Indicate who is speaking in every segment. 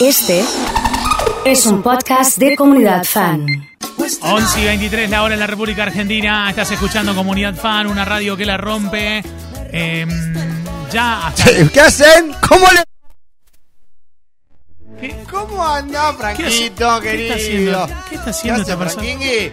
Speaker 1: Este es un podcast de comunidad fan.
Speaker 2: 11 y 23 la hora en la República Argentina. Estás escuchando Comunidad Fan, una radio que la rompe. Em, ya hasta.
Speaker 3: ¿Qué hacen? ¿Cómo le.?
Speaker 2: ¿Qué?
Speaker 3: ¿Cómo anda, Franquito,
Speaker 2: ¿Qué
Speaker 3: querido?
Speaker 2: está haciendo? ¿Qué está haciendo
Speaker 3: hace,
Speaker 2: esta persona?
Speaker 3: Franquingui?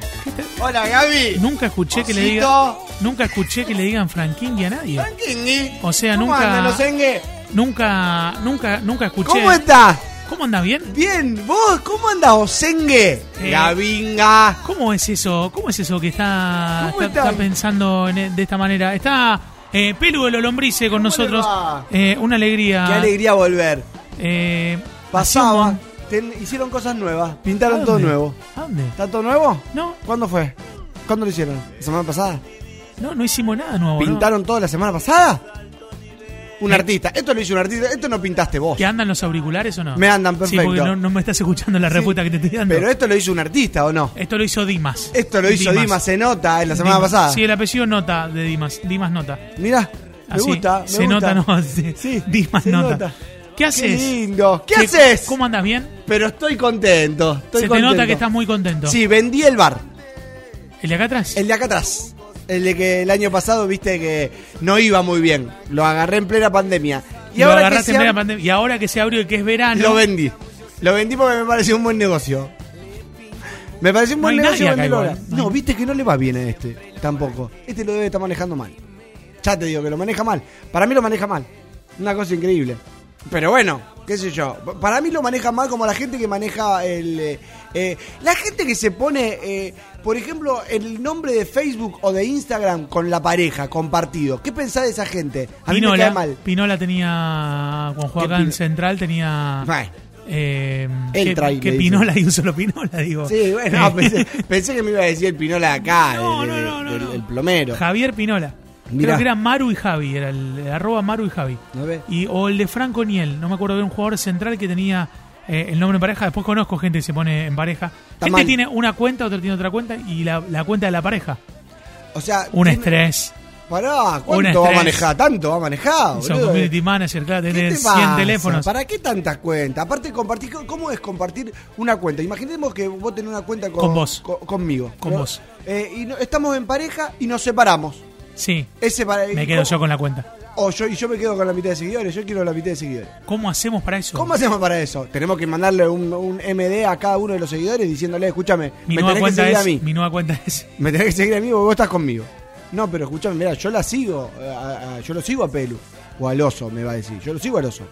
Speaker 3: Hola, Gaby.
Speaker 2: Nunca escuché que le digan. Nunca escuché que le digan Franking a nadie.
Speaker 3: Franquingui.
Speaker 2: O sea,
Speaker 3: ¿Cómo
Speaker 2: nunca-
Speaker 3: engue?
Speaker 2: Nunca, nunca, nunca escuché.
Speaker 3: ¿Cómo estás?
Speaker 2: ¿Cómo anda bien?
Speaker 3: Bien, vos, ¿cómo andas, Osengue?
Speaker 2: Eh,
Speaker 3: Gavinga.
Speaker 2: ¿Cómo es eso? ¿Cómo es eso que está,
Speaker 3: ¿Cómo
Speaker 2: está,
Speaker 3: está?
Speaker 2: está pensando en- e, de esta manera? Está eh, Pelu de los Lombrice con
Speaker 3: ¿Cómo
Speaker 2: nosotros. Eh, una alegría.
Speaker 3: Qué alegría volver.
Speaker 2: Eh,
Speaker 3: Pasaba. ten- hicieron cosas nuevas. Pintaron
Speaker 2: ¿A
Speaker 3: todo nuevo.
Speaker 2: ¿A dónde?
Speaker 3: ¿Está todo nuevo?
Speaker 2: No,
Speaker 3: ¿Cuándo fue? ¿Cuándo lo hicieron? ¿La semana pasada?
Speaker 2: no, no hicimos nada nuevo. ¿no?
Speaker 3: ¿Pintaron todo la semana pasada? Un artista. Esto lo hizo un artista. Esto no pintaste vos.
Speaker 2: ¿Que andan los auriculares o no?
Speaker 3: Me andan,
Speaker 2: Sí,
Speaker 3: perfecto.
Speaker 2: porque no, no me estás escuchando la
Speaker 3: Sí,
Speaker 2: respuesta que te estoy dando.
Speaker 3: Pero esto lo hizo un artista, ¿o no?
Speaker 2: Esto lo hizo Dimas.
Speaker 3: Esto lo hizo Dimas, se nota en la semana
Speaker 2: Dimas.
Speaker 3: pasada.
Speaker 2: Sí, el apellido Nota de Dimas. Dimas Nota.
Speaker 3: Mirá, me
Speaker 2: Así,
Speaker 3: gusta. me
Speaker 2: se
Speaker 3: gusta.
Speaker 2: nota, no. Sí,
Speaker 3: Sí,
Speaker 2: Dimas
Speaker 3: se
Speaker 2: Nota.
Speaker 3: nota.
Speaker 2: ¿Qué
Speaker 3: Qué
Speaker 2: haces?
Speaker 3: lindo. ¿Qué,
Speaker 2: ¿Qué-
Speaker 3: haces?
Speaker 2: ¿Cómo andas bien?
Speaker 3: Pero estoy contento. Estoy
Speaker 2: Se te nota que estás muy contento.
Speaker 3: Sí, vendí el bar.
Speaker 2: ¿El de acá atrás?
Speaker 3: El de acá atrás. El de que el año pasado viste que no iba muy bien. Lo agarré en plena pandemia. Y
Speaker 2: Lo
Speaker 3: ahora que
Speaker 2: agarraste
Speaker 3: se
Speaker 2: en plena
Speaker 3: ab-
Speaker 2: pandemia. Y ahora que se abrió y que es verano.
Speaker 3: Lo vendí. Lo vendí porque me pareció un buen negocio. Me pareció un
Speaker 2: No
Speaker 3: buen
Speaker 2: hay
Speaker 3: negocio
Speaker 2: nadie acá
Speaker 3: venderlo
Speaker 2: igual.
Speaker 3: ahora.
Speaker 2: No
Speaker 3: viste que no le va bien a este. Tampoco. Este lo debe estar manejando mal. Ya te digo que lo maneja mal. Para mí lo maneja mal. Una cosa increíble. Pero bueno, qué sé yo. Para mí lo maneja mal como la gente que maneja el... eh, eh, la gente que se pone, eh, por ejemplo, el nombre de Facebook o de Instagram con la pareja, compartido. ¿Qué pensás de esa gente? A mí me
Speaker 2: Pinola,
Speaker 3: cae mal.
Speaker 2: Pinola tenía. Cuando jugaba
Speaker 3: ¿Qué
Speaker 2: acá en Central tenía.
Speaker 3: Ay.
Speaker 2: Eh,
Speaker 3: El
Speaker 2: que, que Pinola y un solo Pinola, digo.
Speaker 3: Sí, bueno, pensé, pensé que me iba a decir el Pinola acá,
Speaker 2: No,
Speaker 3: el,
Speaker 2: no,
Speaker 3: el-
Speaker 2: no, no,
Speaker 3: el- plomero.
Speaker 2: Javier Pinola.
Speaker 3: Mirá.
Speaker 2: Creo que era Maru y Javi, era el, el arroba Maru y Javi.
Speaker 3: ¿No ves?
Speaker 2: Y, o el de Franco Niel, no me acuerdo de un jugador central que tenía eh, el nombre en pareja. Después conozco gente que se pone en pareja. Gente tiene una cuenta, otra tiene otra cuenta y la, la cuenta de la pareja.
Speaker 3: O sea,
Speaker 2: Un
Speaker 3: tiene-
Speaker 2: estrés.
Speaker 3: Pará, ¿cuánto va a
Speaker 2: estrés.
Speaker 3: manejar? ¿Tanto va a manejar?
Speaker 2: Son
Speaker 3: boludo?
Speaker 2: community manager, claro,
Speaker 3: ¿Qué
Speaker 2: tenés
Speaker 3: te
Speaker 2: 100
Speaker 3: pasa?
Speaker 2: teléfonos.
Speaker 3: ¿Para qué tantas cuentas? Aparte, compartir, ¿cómo es compartir una cuenta? Imaginemos que vos tenés una cuenta con,
Speaker 2: Con vos.
Speaker 3: co- conmigo.
Speaker 2: Con vos.
Speaker 3: Eh, y no- estamos en pareja y nos separamos.
Speaker 2: Sí,
Speaker 3: Ese para-
Speaker 2: me quedo yo con la cuenta.
Speaker 3: O yo, y yo me quedo con la mitad de seguidores. Yo quiero la mitad de seguidores.
Speaker 2: ¿Cómo hacemos para eso?
Speaker 3: ¿Cómo hacemos para eso? Tenemos que mandarle un, un MD a cada uno de los seguidores diciéndole, escúchame,
Speaker 2: Mi
Speaker 3: me
Speaker 2: nueva
Speaker 3: tenés que
Speaker 2: cuenta
Speaker 3: seguir
Speaker 2: es.
Speaker 3: a mí.
Speaker 2: Mi nueva cuenta es.
Speaker 3: Me tenés que seguir a mí porque vos estás conmigo. No, pero escúchame, mira, yo la sigo. eh, a- a- yo lo sigo a Pelu. O al oso, me va a decir. Yo lo sigo al oso.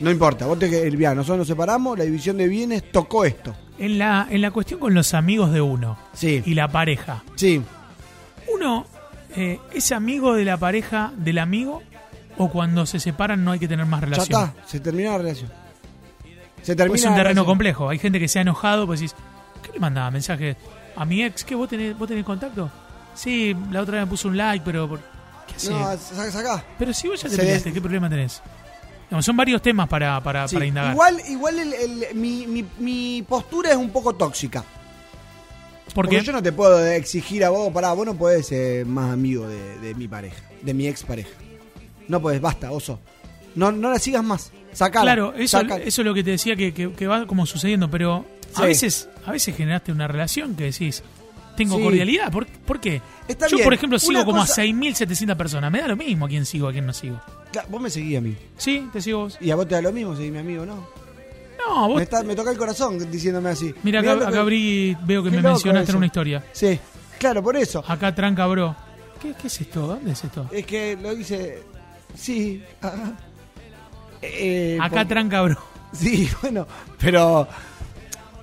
Speaker 3: No importa, vos te que el bien, nosotros nos separamos, la división de bienes tocó esto.
Speaker 2: En la, en la cuestión con los amigos de uno
Speaker 3: Sí.
Speaker 2: y la pareja.
Speaker 3: Sí.
Speaker 2: ¿Uno eh, es amigo de la pareja del amigo o cuando se separan no hay que tener más
Speaker 3: Ya
Speaker 2: relación?
Speaker 3: está, se terminó la relación. Se termina
Speaker 2: es un terreno
Speaker 3: relación.
Speaker 2: complejo. Hay gente que se ha enojado, pues decís, ¿qué le mandaba mensaje a mi ex? ¿Qué vos tenés, vos tenés contacto? Sí, la otra vez me puso un like, pero ¿qué hace?
Speaker 3: No, sa- sacá.
Speaker 2: pero si vos ya te
Speaker 3: se
Speaker 2: peleaste,
Speaker 3: des-
Speaker 2: ¿qué problema tenés? Son varios temas para, para,
Speaker 3: Sí.
Speaker 2: para indagar.
Speaker 3: Igual, igual el- el- mi, mi- mi postura es un poco tóxica.
Speaker 2: ¿Por
Speaker 3: Porque yo no te puedo exigir a vos, pará, vos no podés ser más amigo de, de mi pareja, de mi ex pareja. No podés, basta, oso. No, no la sigas más. Sacala.
Speaker 2: Claro, eso,
Speaker 3: sacala.
Speaker 2: eso es lo que te decía que, que- que va como sucediendo, pero a
Speaker 3: Sí.
Speaker 2: veces a veces generaste una relación que decís, tengo
Speaker 3: Sí.
Speaker 2: cordialidad. ¿Por, por qué?
Speaker 3: Está
Speaker 2: Yo,
Speaker 3: bien.
Speaker 2: por ejemplo, sigo
Speaker 3: Una
Speaker 2: como
Speaker 3: cosa-
Speaker 2: a 6.700 personas. Me da lo mismo a quién sigo, a quién no sigo.
Speaker 3: Claro, vos me seguís a mí.
Speaker 2: Sí, te sigo vos.
Speaker 3: Y a vos te da lo mismo, seguís mi amigo, ¿no?
Speaker 2: No, vos.
Speaker 3: Me, está- me toca el corazón diciéndome así.
Speaker 2: Mira, acá,
Speaker 3: que-
Speaker 2: acá abrí, veo que
Speaker 3: Qué
Speaker 2: me mencionaste en una historia.
Speaker 3: Sí, claro, por eso.
Speaker 2: Acá tranca, bro. ¿Qué, qué es esto? ¿Dónde es esto?
Speaker 3: Es que lo hice. Sí. ajá. Eh,
Speaker 2: Acá
Speaker 3: por-
Speaker 2: tranca, bro.
Speaker 3: Sí, bueno, pero.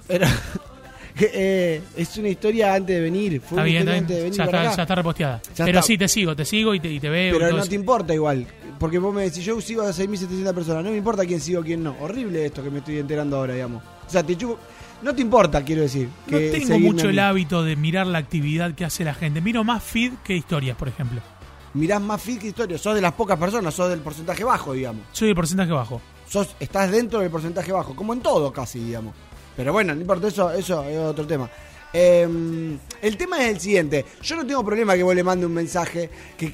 Speaker 3: Pero. eh, es una historia antes de venir. Fue
Speaker 2: Está
Speaker 3: una
Speaker 2: bien,
Speaker 3: historia antes de venir
Speaker 2: Ya
Speaker 3: para
Speaker 2: está,
Speaker 3: acá.
Speaker 2: ya está reposteada.
Speaker 3: Ya
Speaker 2: Pero
Speaker 3: está.
Speaker 2: sí, te sigo, te sigo y te, y te veo.
Speaker 3: Pero no te importa igual. Porque vos me decís, yo sigo a 6.700 personas. No me importa quién sigo, quién no. Horrible esto que me estoy enterando ahora, digamos. O sea, te chupo. No te importa, quiero decir.
Speaker 2: No tengo mucho el hábito de mirar la actividad que hace la gente. Miro más feed que historias, por ejemplo.
Speaker 3: Mirás más feed que historia. Sos de las pocas personas, sos del porcentaje bajo, digamos.
Speaker 2: Soy de porcentaje bajo.
Speaker 3: Sos, estás dentro del porcentaje bajo, como en todo casi, digamos. Pero bueno, no importa, eso, eso es otro tema. Eh, el tema es el siguiente. Yo no tengo problema que vos le mande un mensaje que-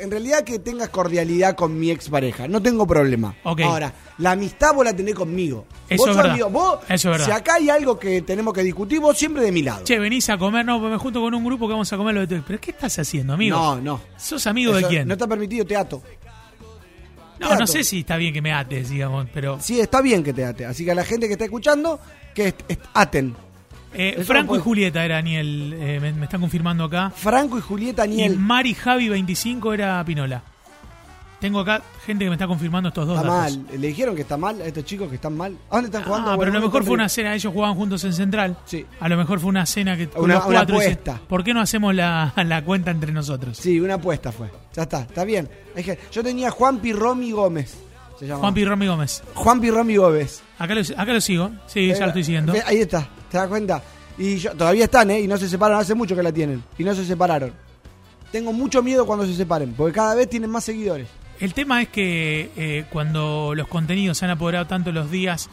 Speaker 3: en realidad que tengas cordialidad con mi expareja. No tengo problema. Ahora, la amistad vos la tenés conmigo.
Speaker 2: Eso
Speaker 3: vos
Speaker 2: es verdad.
Speaker 3: amigo. Vos,
Speaker 2: Eso es verdad.
Speaker 3: si acá hay algo que tenemos que discutir, vos siempre de mi lado.
Speaker 2: Che, venís a comer, no, me junto con un grupo que vamos a comer lo de tu- ¿Pero qué estás haciendo, amigo?
Speaker 3: no, no.
Speaker 2: ¿Sos amigo de quién?
Speaker 3: No está permitido, te ato.
Speaker 2: No,
Speaker 3: Teatro.
Speaker 2: no sé si está bien que me ates, digamos, pero...
Speaker 3: Sí, está bien que te ate. Así que a la gente que está escuchando, que aten.
Speaker 2: Eh, Franco y Julieta era Daniel, eh, me, me están confirmando acá.
Speaker 3: Franco y Julieta
Speaker 2: Y
Speaker 3: Niel.
Speaker 2: Mari Javi 25 era Pinola. Tengo acá gente que me está confirmando estos dos
Speaker 3: Está
Speaker 2: datos.
Speaker 3: mal. Le dijeron que está mal a estos chicos que están mal. ¿A dónde están jugando?
Speaker 2: Ah, pero a lo mejor
Speaker 3: me
Speaker 2: fue una cena, ellos jugaban juntos en Central.
Speaker 3: Sí.
Speaker 2: A lo mejor fue una cena que
Speaker 3: Una-
Speaker 2: los
Speaker 3: una
Speaker 2: cuatro dice,
Speaker 3: apuesta.
Speaker 2: ¿Por qué no hacemos la, la cuenta entre nosotros?
Speaker 3: Sí, una apuesta fue. Ya está, está bien. Es que yo tenía Juan Romy Gómez. Se llama.
Speaker 2: Juan Pi Romy Gómez.
Speaker 3: Juan Romy Gómez.
Speaker 2: Acá lo, acá lo sigo. Sí, ya lo estoy siguiendo.
Speaker 3: Ahí está, ¿te das cuenta? Y yo, todavía están, ¿eh? Y no se separan, hace mucho que la tienen. Y no se separaron. Tengo mucho miedo cuando se separen, porque cada vez tienen más seguidores.
Speaker 2: El tema es que eh, cuando los contenidos se han apoderado tanto los días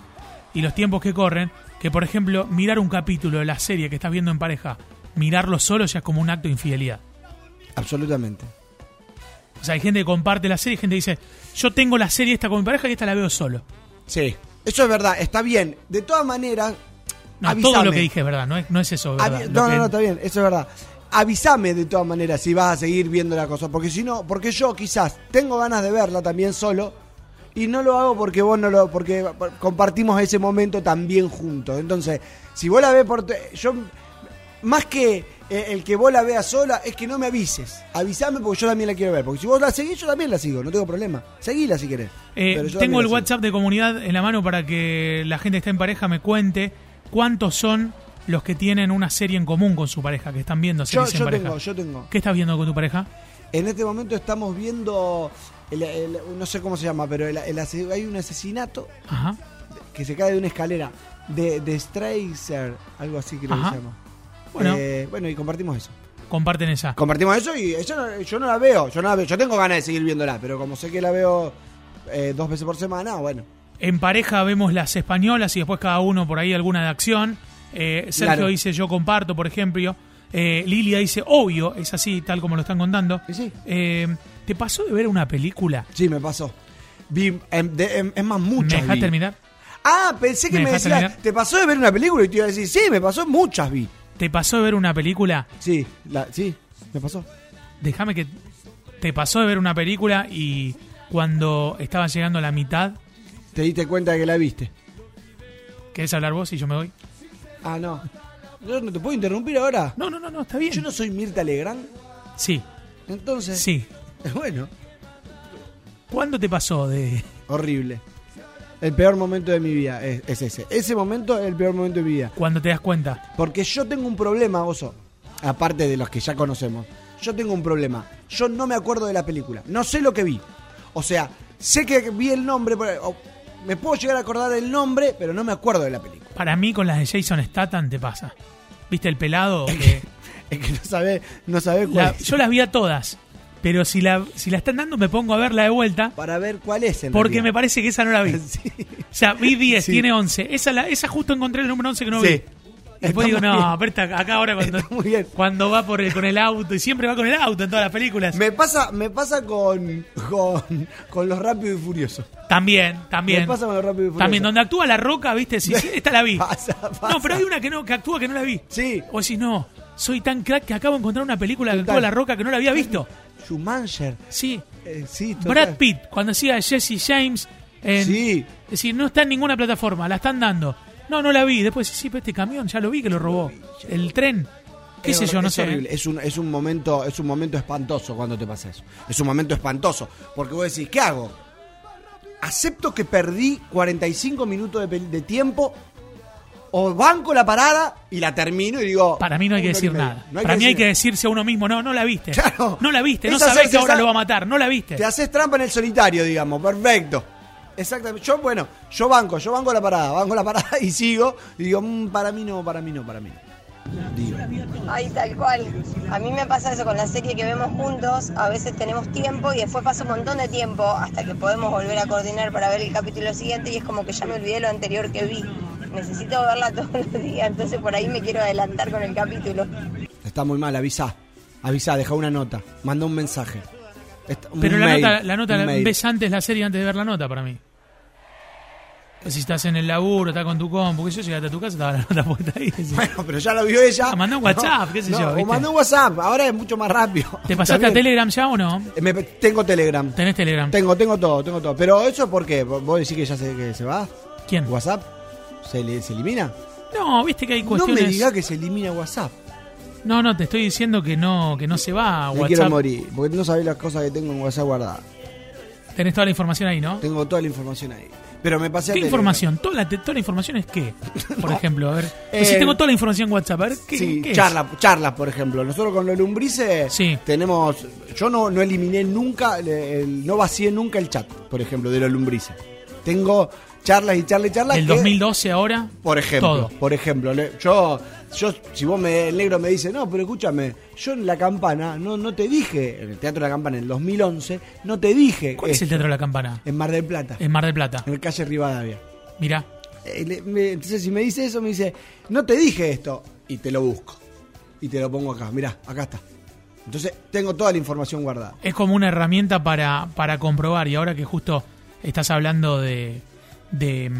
Speaker 2: y los tiempos que corren, que por ejemplo, mirar un capítulo de la serie que estás viendo en pareja, mirarlo solo ya es como un acto de infidelidad.
Speaker 3: Absolutamente.
Speaker 2: O sea, hay gente que comparte la serie y gente que dice, yo tengo la serie esta con mi pareja y esta la veo solo.
Speaker 3: Sí. Eso es verdad, está bien. De todas maneras,
Speaker 2: No, todo lo que dije es verdad, no es, no es eso, ¿verdad?
Speaker 3: Avi- no, no, no, está bien, eso es verdad. Avísame de todas maneras si vas a seguir viendo la cosa, porque si no, porque yo quizás tengo ganas de verla también solo y no lo hago porque vos no lo, porque compartimos ese momento también juntos. Entonces, si vos la ves por, yo más que el que vos la veas sola es que no me avises. Avísame porque yo también la quiero ver, porque si vos la seguís yo también la sigo, no tengo problema. Seguila si querés.
Speaker 2: Eh,
Speaker 3: Pero yo
Speaker 2: tengo el. WhatsApp de comunidad en la mano para que la gente que está en pareja me cuente cuántos son los que tienen una serie en común con su pareja, que están viendo
Speaker 3: Yo,
Speaker 2: series en
Speaker 3: yo
Speaker 2: pareja.
Speaker 3: tengo, yo tengo.
Speaker 2: ¿Qué estás viendo con tu pareja?
Speaker 3: En este momento estamos viendo, el- el- no sé cómo se llama, pero el- hay un asesinato
Speaker 2: Ajá.
Speaker 3: que se cae de una escalera de, de Stracer, algo así creo
Speaker 2: Ajá.
Speaker 3: que se llama.
Speaker 2: Bueno,
Speaker 3: Eh, bueno, y compartimos eso.
Speaker 2: comparten esa.
Speaker 3: Compartimos eso y ella no- yo no la veo, yo no la veo. Yo tengo ganas de seguir viéndola, pero como sé que la veo eh, dos veces por semana, bueno.
Speaker 2: En pareja vemos las españolas y después cada uno por ahí alguna de acción. Eh, Sergio
Speaker 3: Claro.
Speaker 2: dice yo comparto, por ejemplo. Eh, Lilia dice obvio, es así, tal como lo están contando.
Speaker 3: Sí.
Speaker 2: ¿Te pasó de ver una película?
Speaker 3: Sí, me pasó. Vi, em, de- em, es más, muchas
Speaker 2: ¿Me dejás
Speaker 3: vi.
Speaker 2: terminar?
Speaker 3: Ah, pensé que
Speaker 2: ¿Me
Speaker 3: me, decías? ¿te pasó de ver una película? Y te iba a decir, sí, me pasó, muchas vi.
Speaker 2: ¿Te pasó de ver una película?
Speaker 3: Sí, la, sí, me pasó.
Speaker 2: Déjame que. ¿Te pasó de ver una película y cuando estaba llegando a la mitad,
Speaker 3: Te diste cuenta de que la viste.
Speaker 2: querés hablar vos y yo me voy?
Speaker 3: Ah, no. Yo no te puedo interrumpir ahora.
Speaker 2: No, no, no, no, está bien.
Speaker 3: Yo no soy Mirta Legrand.
Speaker 2: Sí,
Speaker 3: Entonces,
Speaker 2: sí.
Speaker 3: bueno,
Speaker 2: ¿Cuándo te pasó de.?
Speaker 3: horrible. El peor momento de mi vida es, es ese. Ese momento es el peor momento de mi vida.
Speaker 2: Cuando te das cuenta?
Speaker 3: Porque yo tengo un problema, Oso. Aparte de los que ya conocemos. Yo tengo un problema. Yo no me acuerdo de la película. No sé lo que vi. O sea, sé que vi el nombre. pero- o me puedo llegar a acordar el nombre, pero no me acuerdo de la película.
Speaker 2: Para mí, con las de Jason Statham te pasa. ¿Viste el pelado? Que
Speaker 3: Es que no sabe, no sabe cuál
Speaker 2: la- yo las vi a todas. Pero si la, si la están dando, me pongo a verla de vuelta.
Speaker 3: Para ver cuál es en
Speaker 2: Porque me parece que esa no la vi.
Speaker 3: Sí.
Speaker 2: O sea, vi 10,
Speaker 3: Sí.
Speaker 2: tiene 11. Esa, la, esa justo encontré el número 11 que no
Speaker 3: Sí.
Speaker 2: vi. Después
Speaker 3: Está
Speaker 2: digo, no, esta- acá ahora cuando, cuando va por el, con el auto, y siempre va con el auto en todas las películas.
Speaker 3: Me pasa, me pasa con, con, con los rápidos y furiosos.
Speaker 2: También, también.
Speaker 3: Me pasa con los rápidos y furiosos.
Speaker 2: También, donde actúa La Roca, viste, sí, sí, esta la vi.
Speaker 3: Pasa, pasa.
Speaker 2: No, pero hay una que no, que actúa que no la vi.
Speaker 3: Sí.
Speaker 2: O si no, soy tan crack que acabo de encontrar una película que actúa La Roca que no la había visto.
Speaker 3: Schumacher.
Speaker 2: Sí.
Speaker 3: Eh, sí.
Speaker 2: Brad Pitt, cuando hacía Jesse James en,
Speaker 3: Sí.
Speaker 2: Es decir, no está en ninguna plataforma, la están dando. No, no la vi. Después, sí, pero este camión ya lo vi que lo robó. El tren. ¿Qué
Speaker 3: Es
Speaker 2: sé yo? No
Speaker 3: es
Speaker 2: sé.
Speaker 3: horrible. Es un, es un momento, es un momento espantoso cuando te pasa eso. Es un momento espantoso. Porque vos decís, ¿qué hago? ¿Acepto que perdí 45 minutos de, de tiempo? ¿O banco la parada y la termino y digo.
Speaker 2: Para mí no hay que
Speaker 3: una hora
Speaker 2: decir nada.
Speaker 3: No hay
Speaker 2: Para
Speaker 3: que
Speaker 2: mí hay
Speaker 3: decir-
Speaker 2: que decirse a uno mismo, no, no la viste.
Speaker 3: Claro.
Speaker 2: No la viste, no sabés que ahora
Speaker 3: esa-
Speaker 2: lo va a matar, no la viste.
Speaker 3: Te haces trampa en el solitario, digamos. Perfecto. Exactamente. Yo, bueno, yo banco, yo banco la parada, banco la parada y sigo. Y digo, "Mm, para mí no, para mí no, para mí no. Digo.
Speaker 4: Ay, tal cual. A mí me pasa eso con la serie que vemos juntos. A veces tenemos tiempo y después pasa un montón de tiempo hasta que podemos volver a coordinar para ver el capítulo siguiente y es como que ya me olvidé lo anterior que vi. Necesito verla todos los días, entonces por ahí me quiero adelantar con el capítulo.
Speaker 3: Está muy mal, avisa. Avisa, deja una nota. Manda un mensaje. Está- un
Speaker 2: Pero la nota, la nota
Speaker 3: un
Speaker 2: la-
Speaker 3: mail.
Speaker 2: ves antes la serie antes de ver la nota para mí. Si estás en el laburo, estás con tu compu, que yo llegaste a tu casa, estaba la nota puesta ahí.
Speaker 3: Bueno, pero ya lo vio ella.
Speaker 2: Ah, mandó un WhatsApp, qué sé yo,
Speaker 3: O mandó un WhatsApp, ahora es mucho más rápido.
Speaker 2: ¿Te pasaste a. Telegram ya o no?
Speaker 3: Me- tengo Telegram.
Speaker 2: ¿Tenés Telegram?
Speaker 3: Tengo, tengo todo, tengo todo. Pero eso por qué? ¿Vos decís que ya se, que se va?
Speaker 2: ¿Quién?
Speaker 3: ¿WhatsApp? ¿Se, le- se elimina?
Speaker 2: No, viste que hay
Speaker 3: No
Speaker 2: cuestiones.
Speaker 3: me diga que se elimina WhatsApp.
Speaker 2: No, no, te estoy diciendo que no, que no se va a
Speaker 3: Me quiero
Speaker 2: WhatsApp.
Speaker 3: morir, porque no sabés las cosas que tengo en WhatsApp guardadas.
Speaker 2: Tenés toda la información ahí, ¿no?
Speaker 3: Tengo toda la información ahí. Pero me pasé
Speaker 2: ¿Qué información? ¿Toda la, toda la información es qué? Por ejemplo, a ver.
Speaker 3: Eh,
Speaker 2: si tengo toda la información en WhatsApp, a ver, ¿qué,
Speaker 3: Sí,
Speaker 2: qué es?
Speaker 3: charlas, charlas, por ejemplo. Nosotros con los lumbrices
Speaker 2: Sí.
Speaker 3: tenemos. Yo no, no eliminé nunca, el- el- no vacié nunca el chat, por ejemplo, de los lumbrices. Tengo charlas y charlas y charlas. Que-
Speaker 2: 2012 ahora.
Speaker 3: Por ejemplo,
Speaker 2: Todo.
Speaker 3: por ejemplo, yo, yo, si vos me, el negro me dice, no, pero escúchame, yo en la campana, no, no te dije, en el Teatro de la Campana en el 2011, no te dije.
Speaker 2: ¿Cuál es el Teatro de la Campana?
Speaker 3: En Mar del Plata,
Speaker 2: En Mar del Plata.
Speaker 3: en el calle Rivadavia.
Speaker 2: Mirá.
Speaker 3: Eh, entonces, si me dice eso, me dice, no te dije esto, y te lo busco. Y te lo pongo acá, mirá, acá está. Entonces, tengo toda la información guardada.
Speaker 2: Es como una herramienta para, para comprobar. Y ahora que justo estás hablando de, de,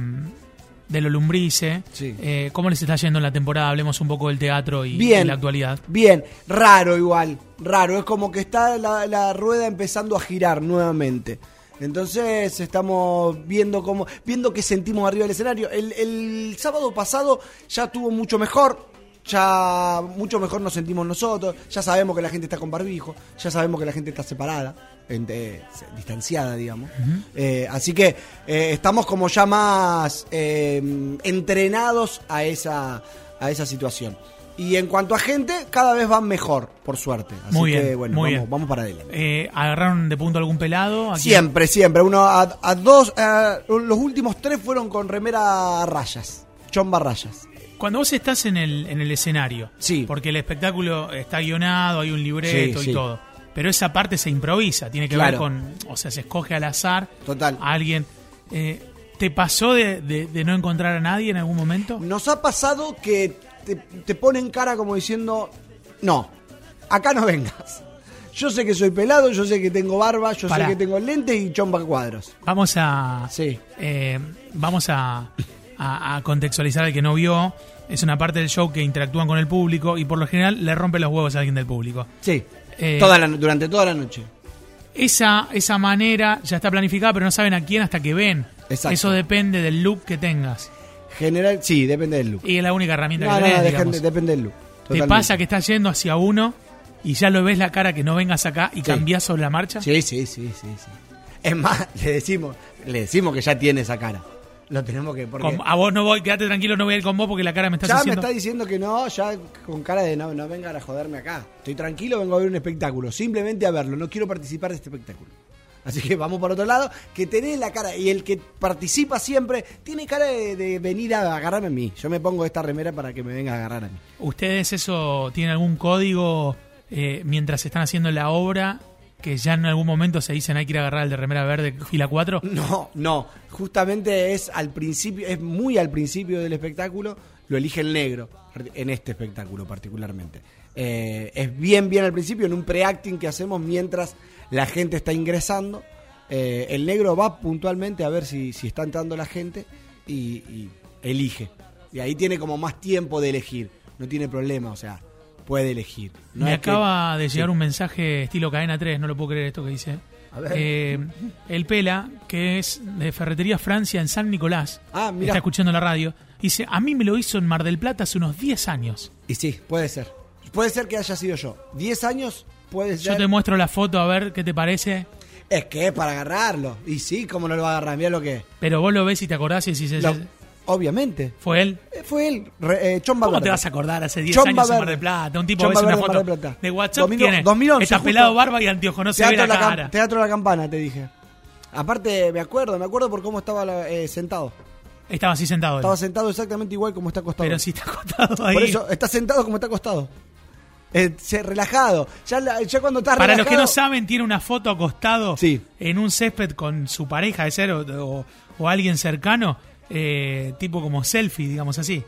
Speaker 2: de lo lumbrice,
Speaker 3: Sí.
Speaker 2: eh, ¿cómo les está yendo en la temporada? Hablemos un poco del teatro y,
Speaker 3: Bien.
Speaker 2: y la actualidad.
Speaker 3: Bien, raro igual, raro. Es como que está la, la rueda empezando a girar nuevamente. Entonces estamos viendo cómo, viendo qué sentimos arriba del escenario. El, el sábado pasado ya estuvo mucho mejor. Ya mucho mejor nos sentimos nosotros. Ya sabemos que la gente está con barbijo. Ya sabemos que la gente está separada, distanciada, digamos. Eh, así que eh, estamos como ya más eh, entrenados a esa, a esa situación. Y en cuanto a gente, cada vez van mejor, por suerte. Así
Speaker 2: Muy
Speaker 3: que,
Speaker 2: bien,
Speaker 3: bueno,
Speaker 2: muy
Speaker 3: vamos,
Speaker 2: bien.
Speaker 3: vamos para adelante.
Speaker 2: ¿Agarraron de punto algún pelado? Aquí-
Speaker 3: Siempre, siempre. Uno a, a dos, eh, los últimos tres fueron con remera a rayas, chomba a rayas.
Speaker 2: Cuando vos estás en el, en el escenario,
Speaker 3: Sí.
Speaker 2: porque el espectáculo está guionado, hay un libreto
Speaker 3: Sí,
Speaker 2: y
Speaker 3: sí.
Speaker 2: todo, pero esa parte se improvisa, tiene que
Speaker 3: Claro.
Speaker 2: ver con, o sea, se escoge al azar
Speaker 3: Total.
Speaker 2: a alguien. Eh, ¿Te pasó de, de- de no encontrar a nadie en algún momento?
Speaker 3: Nos ha pasado que te, te ponen cara como diciendo, no, acá no vengas. Yo sé que soy pelado, yo sé que tengo barba, yo
Speaker 2: Pará.
Speaker 3: sé que tengo lentes y chomba a cuadros.
Speaker 2: Vamos a,
Speaker 3: Sí.
Speaker 2: eh, vamos a, a- a contextualizar al que no vio. Es una parte del show que interactúan con el público y por lo general le rompe los huevos a alguien del público.
Speaker 3: Sí.
Speaker 2: Eh,
Speaker 3: Toda la durante toda la noche.
Speaker 2: Esa, esa manera ya está planificada, pero no saben a quién hasta que ven.
Speaker 3: Exacto.
Speaker 2: Eso depende del look que tengas.
Speaker 3: General, sí, depende del look.
Speaker 2: Y es la única herramienta
Speaker 3: No,
Speaker 2: que
Speaker 3: no,
Speaker 2: tenés,
Speaker 3: no, depende del look.
Speaker 2: ¿Te pasa que estás yendo hacia uno y ya lo ves la cara que no vengas acá y
Speaker 3: Sí.
Speaker 2: cambiás sobre la marcha?
Speaker 3: Sí, sí, sí, sí, sí. Es más, le decimos, le decimos que ya tiene esa cara. Lo tenemos que porque
Speaker 2: Con- a vos no voy, quédate tranquilo, no voy a ir con vos porque la cara me estás
Speaker 3: ya me
Speaker 2: haciendo.
Speaker 3: está diciendo que no, ya con cara de no, no vengan a joderme acá. Estoy tranquilo, vengo a ver un espectáculo, simplemente a verlo, no quiero participar de este espectáculo. Así que vamos por otro lado, que tenés la cara, y el que participa siempre tiene cara de, de venir a agarrarme a mí. Yo me pongo esta remera para que me venga a agarrar a mí.
Speaker 2: ¿Ustedes eso tienen algún código eh, mientras están haciendo la obra que ya en algún momento se dicen hay que ir a agarrar al de remera verde fila 4?
Speaker 3: No, no, justamente es al principio, es muy al principio del espectáculo, lo elige el negro, en este espectáculo particularmente. Eh, es bien, bien al principio, en un pre-acting que hacemos mientras la gente está ingresando. Eh, el negro va puntualmente a ver si, si está entrando la gente y elige. Y ahí tiene como más tiempo de elegir, no tiene problema, o sea, puede elegir. No
Speaker 2: Me
Speaker 3: que-
Speaker 2: acaba de llegar
Speaker 3: Sí.
Speaker 2: un mensaje estilo cadena 3, no lo puedo creer esto que dice.
Speaker 3: A ver.
Speaker 2: Eh, el Pela, que es de Ferretería Francia en San Nicolás,
Speaker 3: Ah, mirá.
Speaker 2: está escuchando la radio, dice, a mí me lo hizo en Mar del Plata hace unos 10 años.
Speaker 3: Y sí, puede ser. Puede ser que haya sido yo. 10 años puede ser.
Speaker 2: Yo te muestro la foto a ver qué te parece,
Speaker 3: Es que es para agarrarlo. Y sí, ¿cómo no lo va a agarrar? Mira lo que es.
Speaker 2: pero vos lo ves y te acordás y decís,
Speaker 3: Lo-
Speaker 2: "Ese-
Speaker 3: obviamente.
Speaker 2: ¿fue él?
Speaker 3: Eh, Fue él, re- eh, Chomba
Speaker 2: ¿Cómo
Speaker 3: Verde.
Speaker 2: te vas a acordar hace 10
Speaker 3: Chomba
Speaker 2: años en Mar del Plata? Un tipo
Speaker 3: Chomba
Speaker 2: ves una foto
Speaker 3: Mar Plata.
Speaker 2: de WhatsApp
Speaker 3: 2000
Speaker 2: tiene
Speaker 3: 2011,
Speaker 2: está
Speaker 3: justo.
Speaker 2: pelado, barba y anteojos, no se ve la
Speaker 3: de la
Speaker 2: cara.
Speaker 3: Teatro de la Campana, te dije. Aparte, me acuerdo, me acuerdo por cómo estaba la- eh, sentado.
Speaker 2: Estaba así sentado él.
Speaker 3: Estaba sentado exactamente igual como está acostado.
Speaker 2: Pero si está acostado ahí.
Speaker 3: Por eso, está sentado como está acostado. Eh, se- relajado. Ya, la- ya cuando está
Speaker 2: Para los que no saben, tiene una foto acostado
Speaker 3: Sí.
Speaker 2: en un césped con su pareja de ser o, o- o alguien cercano, eh, tipo como selfie, digamos así.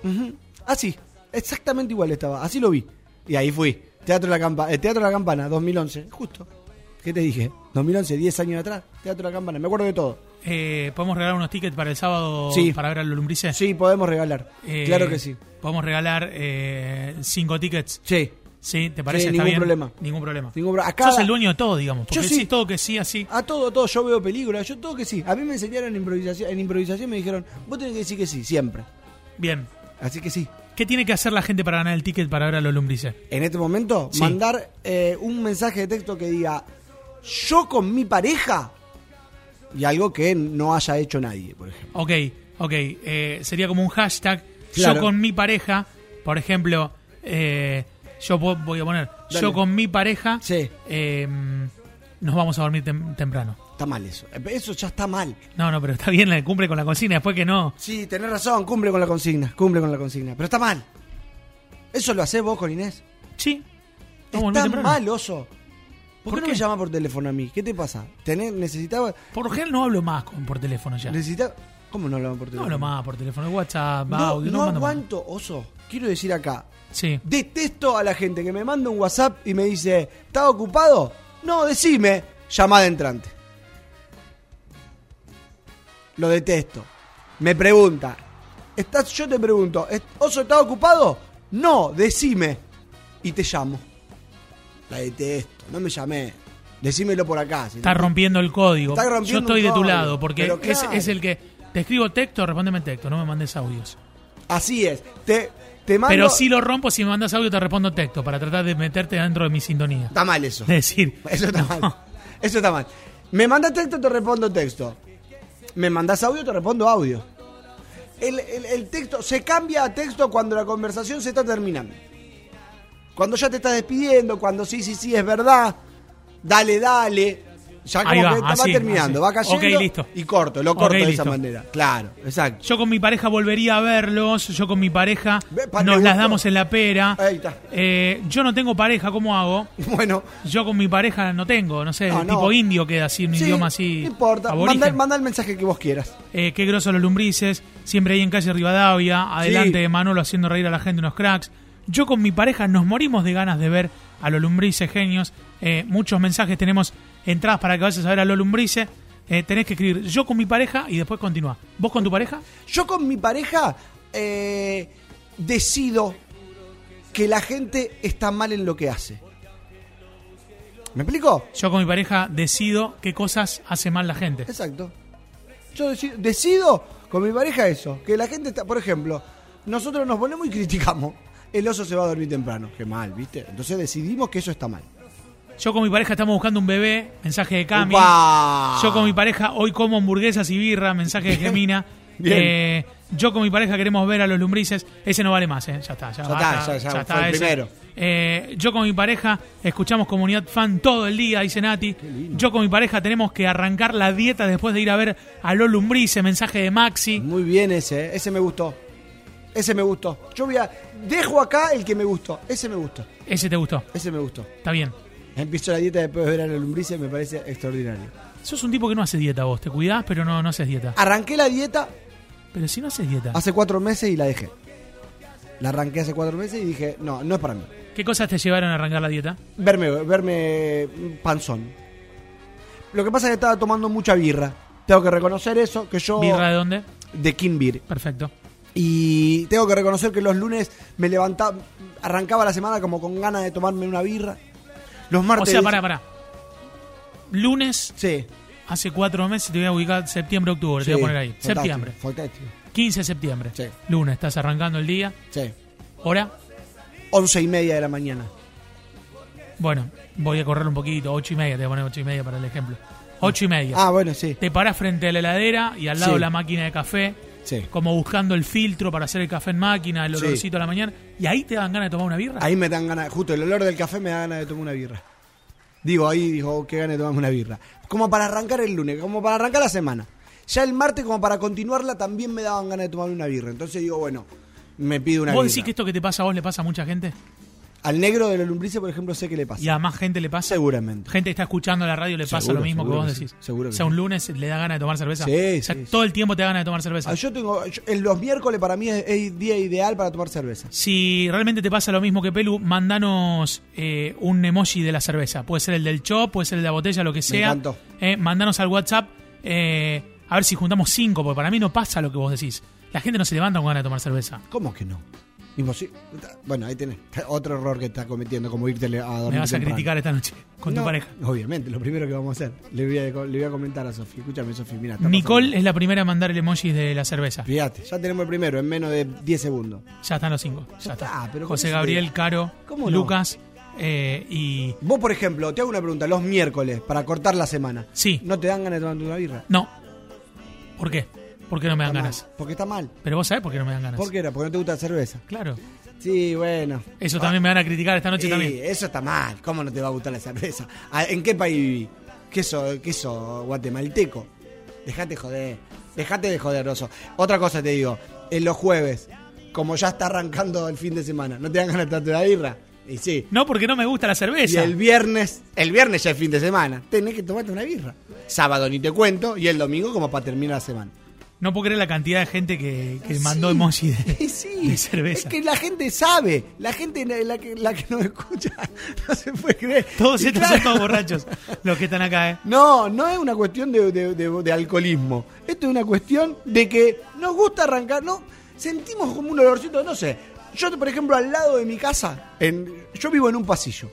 Speaker 3: Así, exactamente igual estaba. Así lo vi. Y ahí fui. Teatro de la, Campa- eh, Teatro de la Campana, 2011. Justo. ¿Qué te dije? 2011, 10 años atrás. Teatro La Campana. Me acuerdo de todo.
Speaker 2: Eh, ¿Podemos regalar unos tickets para el sábado
Speaker 3: Sí.
Speaker 2: para ver a los lombrices?
Speaker 3: Sí, podemos regalar.
Speaker 2: Eh,
Speaker 3: claro que sí.
Speaker 2: Podemos regalar eh, cinco tickets.
Speaker 3: Sí.
Speaker 2: Sí, ¿te parece?
Speaker 3: Sí,
Speaker 2: ¿Está
Speaker 3: ningún
Speaker 2: bien?
Speaker 3: problema.
Speaker 2: Ningún problema.
Speaker 3: Ningún pro- acá-
Speaker 2: Sos el dueño de todo, digamos. Porque
Speaker 3: Yo sí.
Speaker 2: sí, todo que sí, así.
Speaker 3: A todo, todo. Yo veo películas, yo todo que sí. A mí me enseñaron en improvisación, en improvisación me dijeron, vos tenés que decir que sí, siempre.
Speaker 2: Bien.
Speaker 3: Así que sí.
Speaker 2: ¿Qué tiene que hacer la gente para ganar el ticket para ver a los lombrices?
Speaker 3: En este momento,
Speaker 2: Sí.
Speaker 3: mandar eh, un mensaje de texto que diga, yo con mi pareja, y algo que no haya hecho nadie, por ejemplo.
Speaker 2: Ok, ok. eh, sería como un hashtag.
Speaker 3: Claro.
Speaker 2: Yo con mi pareja, por ejemplo, eh, yo voy a poner,
Speaker 3: Dale.
Speaker 2: yo con mi pareja,
Speaker 3: Sí,
Speaker 2: eh, nos vamos a dormir tem- temprano.
Speaker 3: está mal eso. Eso ya está mal.
Speaker 2: No, no, pero está bien, la cumple con la consigna, después que no.
Speaker 3: Sí, tenés razón, cumple con la consigna, cumple con la consigna. Pero está mal. ¿Eso lo hacés vos con Inés?
Speaker 2: Sí. Vamos a dormir
Speaker 3: Está
Speaker 2: temprano.
Speaker 3: mal, oso. ¿Por,
Speaker 2: ¿Por
Speaker 3: qué no
Speaker 2: qué?
Speaker 3: me llamas por teléfono a mí? ¿Qué te pasa? ¿Tenés, necesitaba,
Speaker 2: Por lo general no hablo más con- por teléfono ya.
Speaker 3: necesitaba... ¿Cómo no hablamos por
Speaker 2: No
Speaker 3: teléfono?
Speaker 2: hablo más por teléfono, WhatsApp,
Speaker 3: No,
Speaker 2: audio,
Speaker 3: no
Speaker 2: no,
Speaker 3: aguanto, oso. Quiero decir acá,
Speaker 2: Sí.
Speaker 3: Detesto a la gente que me manda un WhatsApp y me dice, ¿estás ocupado? No, decime, llamada entrante. Lo detesto. Me pregunta, ¿estás, yo te pregunto, ¿est- ¿Oso estás ocupado? No, decime. Y te llamo. La detesto, no me llamé. Decímelo por acá. si
Speaker 2: Está
Speaker 3: no-
Speaker 2: rompiendo el código.
Speaker 3: Está rompiendo
Speaker 2: Yo estoy de tu lado, porque es el que te escribo texto, respóndeme texto, no me mandes audios.
Speaker 3: Así es. Te, te mando...
Speaker 2: Pero si lo rompo, si me mandas audio te respondo texto para tratar de meterte dentro de mi sintonía.
Speaker 3: Está mal eso.
Speaker 2: Es decir,
Speaker 3: Eso está mal. Eso está mal. Me mandas texto, te respondo texto. Me mandas audio, te respondo audio. El, el- el texto se cambia a texto cuando la conversación se está terminando. Cuando ya te estás despidiendo, cuando sí, sí, sí, es verdad. Dale, dale. Ya como
Speaker 2: Ahí va,
Speaker 3: que va
Speaker 2: así,
Speaker 3: terminando,
Speaker 2: así.
Speaker 3: va cayendo.
Speaker 2: Ok, listo.
Speaker 3: Y corto, lo
Speaker 2: Ok,
Speaker 3: corto de esa
Speaker 2: listo.
Speaker 3: manera. Claro, exacto.
Speaker 2: yo con mi pareja volvería a verlos, yo con mi pareja
Speaker 3: Ve, pa-
Speaker 2: nos
Speaker 3: ¿te
Speaker 2: las
Speaker 3: gustó?
Speaker 2: damos en la pera.
Speaker 3: Ahí está.
Speaker 2: Eh, yo no tengo pareja, ¿cómo hago?
Speaker 3: Bueno,
Speaker 2: Yo con mi pareja no tengo, no sé,
Speaker 3: No, no.
Speaker 2: tipo indio queda así, un
Speaker 3: sí,
Speaker 2: idioma así.
Speaker 3: no importa.
Speaker 2: aborigen.
Speaker 3: Manda, manda el mensaje que vos quieras.
Speaker 2: Eh, qué grosos los lumbrices, siempre ahí en calle Rivadavia, adelante
Speaker 3: Sí.
Speaker 2: de Manolo haciendo reír a la gente unos cracks. Yo con mi pareja nos morimos de ganas de ver a los lumbrices genios. Eh, muchos mensajes tenemos entradas para que vayas a ver a los lumbrices. Eh, tenés que escribir yo con mi pareja y después continúa. ¿Vos con tu pareja?
Speaker 3: Yo con mi pareja eh, decido que la gente está mal en lo que hace. ¿Me explico?
Speaker 2: Yo con mi pareja decido qué cosas hace mal la gente.
Speaker 3: Exacto. Yo deci- decido con mi pareja eso, que la gente está, por ejemplo, nosotros nos ponemos y criticamos. El oso se va a dormir temprano. Qué mal, ¿viste? Entonces decidimos que eso está mal.
Speaker 2: Yo con mi pareja estamos buscando un bebé, mensaje de Cami.
Speaker 3: Upa.
Speaker 2: Yo con mi pareja hoy como hamburguesas y birra, mensaje de Gemina.
Speaker 3: Bien.
Speaker 2: Eh, yo con mi pareja queremos ver a los lumbrices. Ese no vale más, ¿eh? Ya está, ya,
Speaker 3: Ya
Speaker 2: basta,
Speaker 3: está, ya- ya fue el primero.
Speaker 2: Eh, yo con mi pareja escuchamos comunidad fan todo el día, dice Nati. Yo con mi pareja tenemos que arrancar la dieta después de ir a ver a los lumbrices, mensaje de Maxi.
Speaker 3: Muy bien ese, ¿eh? ese me gustó. Ese me gustó. Yo voy a... Dejo acá el que me gustó. Ese me gustó.
Speaker 2: Ese te gustó,
Speaker 3: Ese me gustó.
Speaker 2: está bien.
Speaker 3: Empiezo la dieta después de ver a la me parece extraordinario.
Speaker 2: Sos un tipo que no hace dieta vos, te cuidás, pero no, no haces dieta.
Speaker 3: Arranqué la dieta
Speaker 2: Pero si no haces dieta,
Speaker 3: hace cuatro meses y la dejé. La arranqué hace cuatro meses y dije, no, no es para mí.
Speaker 2: ¿qué cosas te llevaron a arrancar la dieta?
Speaker 3: Verme, verme panzón. Lo que pasa es que estaba tomando mucha birra. Tengo que reconocer eso, que yo...
Speaker 2: ¿Birra de dónde?
Speaker 3: De King Beer.
Speaker 2: Perfecto.
Speaker 3: Y tengo que reconocer que los lunes me levantaba, arrancaba la semana como con ganas de tomarme una birra. Los
Speaker 2: O
Speaker 3: martes...
Speaker 2: sea, pará, pará. Lunes,
Speaker 3: Sí.
Speaker 2: hace cuatro meses, te voy a ubicar septiembre, octubre, te voy a poner ahí.
Speaker 3: fantástico,
Speaker 2: Septiembre.
Speaker 3: Fantástico.
Speaker 2: 15 de septiembre.
Speaker 3: Sí.
Speaker 2: Lunes, estás arrancando el día.
Speaker 3: Sí.
Speaker 2: Hora.
Speaker 3: Once y media de la mañana.
Speaker 2: Bueno, voy a correr un poquito. Ocho y media, te voy a poner ocho y media para el ejemplo. Ocho y media.
Speaker 3: Ah, bueno, sí.
Speaker 2: Te parás frente a la heladera y al lado
Speaker 3: Sí.
Speaker 2: la máquina de café,
Speaker 3: Sí.
Speaker 2: como buscando el filtro para hacer el café en máquina, el
Speaker 3: Sí.
Speaker 2: olorcito a la mañana. Y ahí te dan ganas de tomar una birra.
Speaker 3: Ahí me dan ganas, justo el olor del café me da ganas de tomar una birra. Digo, ahí digo, oh, qué ganas de tomarme una birra. Como para arrancar el lunes, como para arrancar la semana. Ya el martes, como para continuarla, también me daban ganas de tomarme una birra. Entonces digo, bueno, me pido una
Speaker 2: ¿Vos
Speaker 3: birra.
Speaker 2: decís que esto que te pasa a vos le pasa a mucha gente?
Speaker 3: Al negro de la lombrices, por ejemplo, sé que le pasa.
Speaker 2: Y a más gente le pasa.
Speaker 3: Seguramente.
Speaker 2: Gente que está escuchando la radio le pasa
Speaker 3: Seguro,
Speaker 2: lo mismo que vos
Speaker 3: que sí,
Speaker 2: decís.
Speaker 3: seguro
Speaker 2: o sea, un lunes le da ganas de tomar cerveza.
Speaker 3: Sí,
Speaker 2: o sea,
Speaker 3: sí,
Speaker 2: todo el tiempo te da ganas de tomar cerveza.
Speaker 3: Ah, yo tengo. yo- los miércoles para mí es, es día ideal para tomar cerveza.
Speaker 2: Si realmente te pasa lo mismo que Pelu, mandanos eh, un emoji de la cerveza. Puede ser el del chop, puede ser el de la botella, lo que sea.
Speaker 3: encantó.
Speaker 2: Eh, mandanos al WhatsApp. eh, a ver si juntamos cinco, porque para mí no pasa lo que vos decís. La gente no se levanta con ganas de tomar cerveza.
Speaker 3: ¿Cómo que no? Imposible. Bueno, ahí tenés. Otro error que estás cometiendo, como irte a dormir.
Speaker 2: Me vas a
Speaker 3: temprano.
Speaker 2: criticar esta noche con tu pareja.
Speaker 3: Obviamente, lo primero que vamos a hacer. Le voy a, le voy a comentar a Sofía. Escúchame, Sofía, mira.
Speaker 2: Nicole
Speaker 3: pasando.
Speaker 2: es la primera en mandar el emoji de la cerveza.
Speaker 3: Fíjate, ya tenemos el primero en menos de 10 segundos.
Speaker 2: Ya están los cinco. Ya
Speaker 3: Ya
Speaker 2: está.
Speaker 3: está, pero con
Speaker 2: José Gabriel,
Speaker 3: te-
Speaker 2: Caro,
Speaker 3: ¿Cómo no?
Speaker 2: Lucas eh, y.
Speaker 3: Vos, por ejemplo, te hago una pregunta. Los miércoles, para cortar la semana.
Speaker 2: Sí.
Speaker 3: ¿No te dan ganas de tomar una birra?
Speaker 2: No. ¿Por qué? ¿Por qué no me dan
Speaker 3: Está
Speaker 2: ganas?
Speaker 3: mal, Porque está mal.
Speaker 2: Pero vos sabés por qué no me dan ganas.
Speaker 3: ¿Por qué era? Porque no te gusta la cerveza.
Speaker 2: Claro.
Speaker 3: Sí, bueno.
Speaker 2: Eso también me van a criticar esta noche
Speaker 3: Sí,
Speaker 2: también.
Speaker 3: Eso está mal. ¿Cómo no te va a gustar la cerveza? ¿En qué país viví? ¿Qué sos, qué sos guatemalteco? Dejate joder. Dejate de joder, Rosso. Otra cosa te digo. En los jueves, como ya está arrancando el fin de semana, ¿no te dan ganas de tomarte una birra? Y sí.
Speaker 2: No, porque no me gusta la
Speaker 3: Y
Speaker 2: cerveza.
Speaker 3: el viernes, el viernes ya es fin de semana, tenés que tomarte una birra. Sábado ni te cuento y el domingo como para terminar la semana.
Speaker 2: No puedo creer la cantidad de gente que, que mandó emoji de,
Speaker 3: Sí,
Speaker 2: de cerveza.
Speaker 3: Es que la gente sabe, la gente la, que, la que nos escucha no se puede creer.
Speaker 2: Todos
Speaker 3: Y
Speaker 2: estos
Speaker 3: claro,
Speaker 2: son todos borrachos los que están acá, ¿eh?
Speaker 3: No, no es una cuestión de, de- de- de alcoholismo. Esto es una cuestión de que nos gusta arrancar, ¿no? Sentimos como un olorcito, no sé. Yo, por ejemplo, al lado de mi casa, en, yo vivo en un pasillo.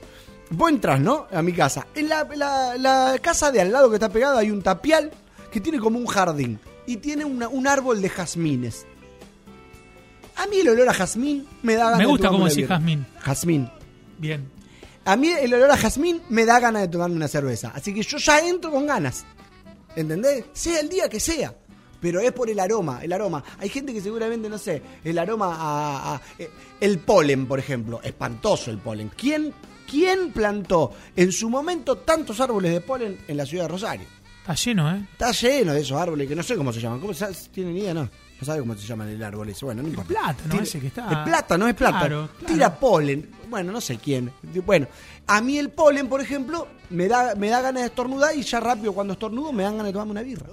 Speaker 3: Vos entras, ¿no? A mi casa. En la, la- la casa de al lado que está pegada hay un tapial que tiene como un jardín. Y tiene una- un árbol de jazmines. A mí el olor a jazmín me da ganas
Speaker 2: Me
Speaker 3: de
Speaker 2: gusta cómo
Speaker 3: una
Speaker 2: decís jazmín.
Speaker 3: Jazmín.
Speaker 2: Bien.
Speaker 3: A mí el olor a jazmín me da ganas de tomarme una cerveza. Así que yo ya entro con ganas. ¿Entendés? Sea el día que sea. Pero es por el aroma, el aroma. Hay gente que seguramente, no sé, el aroma a... a- eh, el polen, por ejemplo. Espantoso el polen. ¿Quién, ¿Quién plantó en su momento tantos árboles de polen en la ciudad de Rosario?
Speaker 2: Está lleno, ¿eh?
Speaker 3: Está lleno de esos árboles que no sé cómo se llaman. ¿Cómo se, ¿Tienen idea? No. No sabe cómo se llaman el árbol ese. Bueno, no importa.
Speaker 2: plátano
Speaker 3: Tira-
Speaker 2: ese que está-
Speaker 3: El plátano, es plátano.
Speaker 2: Claro, claro.
Speaker 3: Tira polen. Bueno, no sé quién. Bueno, a mí el polen, por ejemplo, me da, me da ganas de estornudar y ya rápido cuando estornudo me dan ganas de tomarme una birra.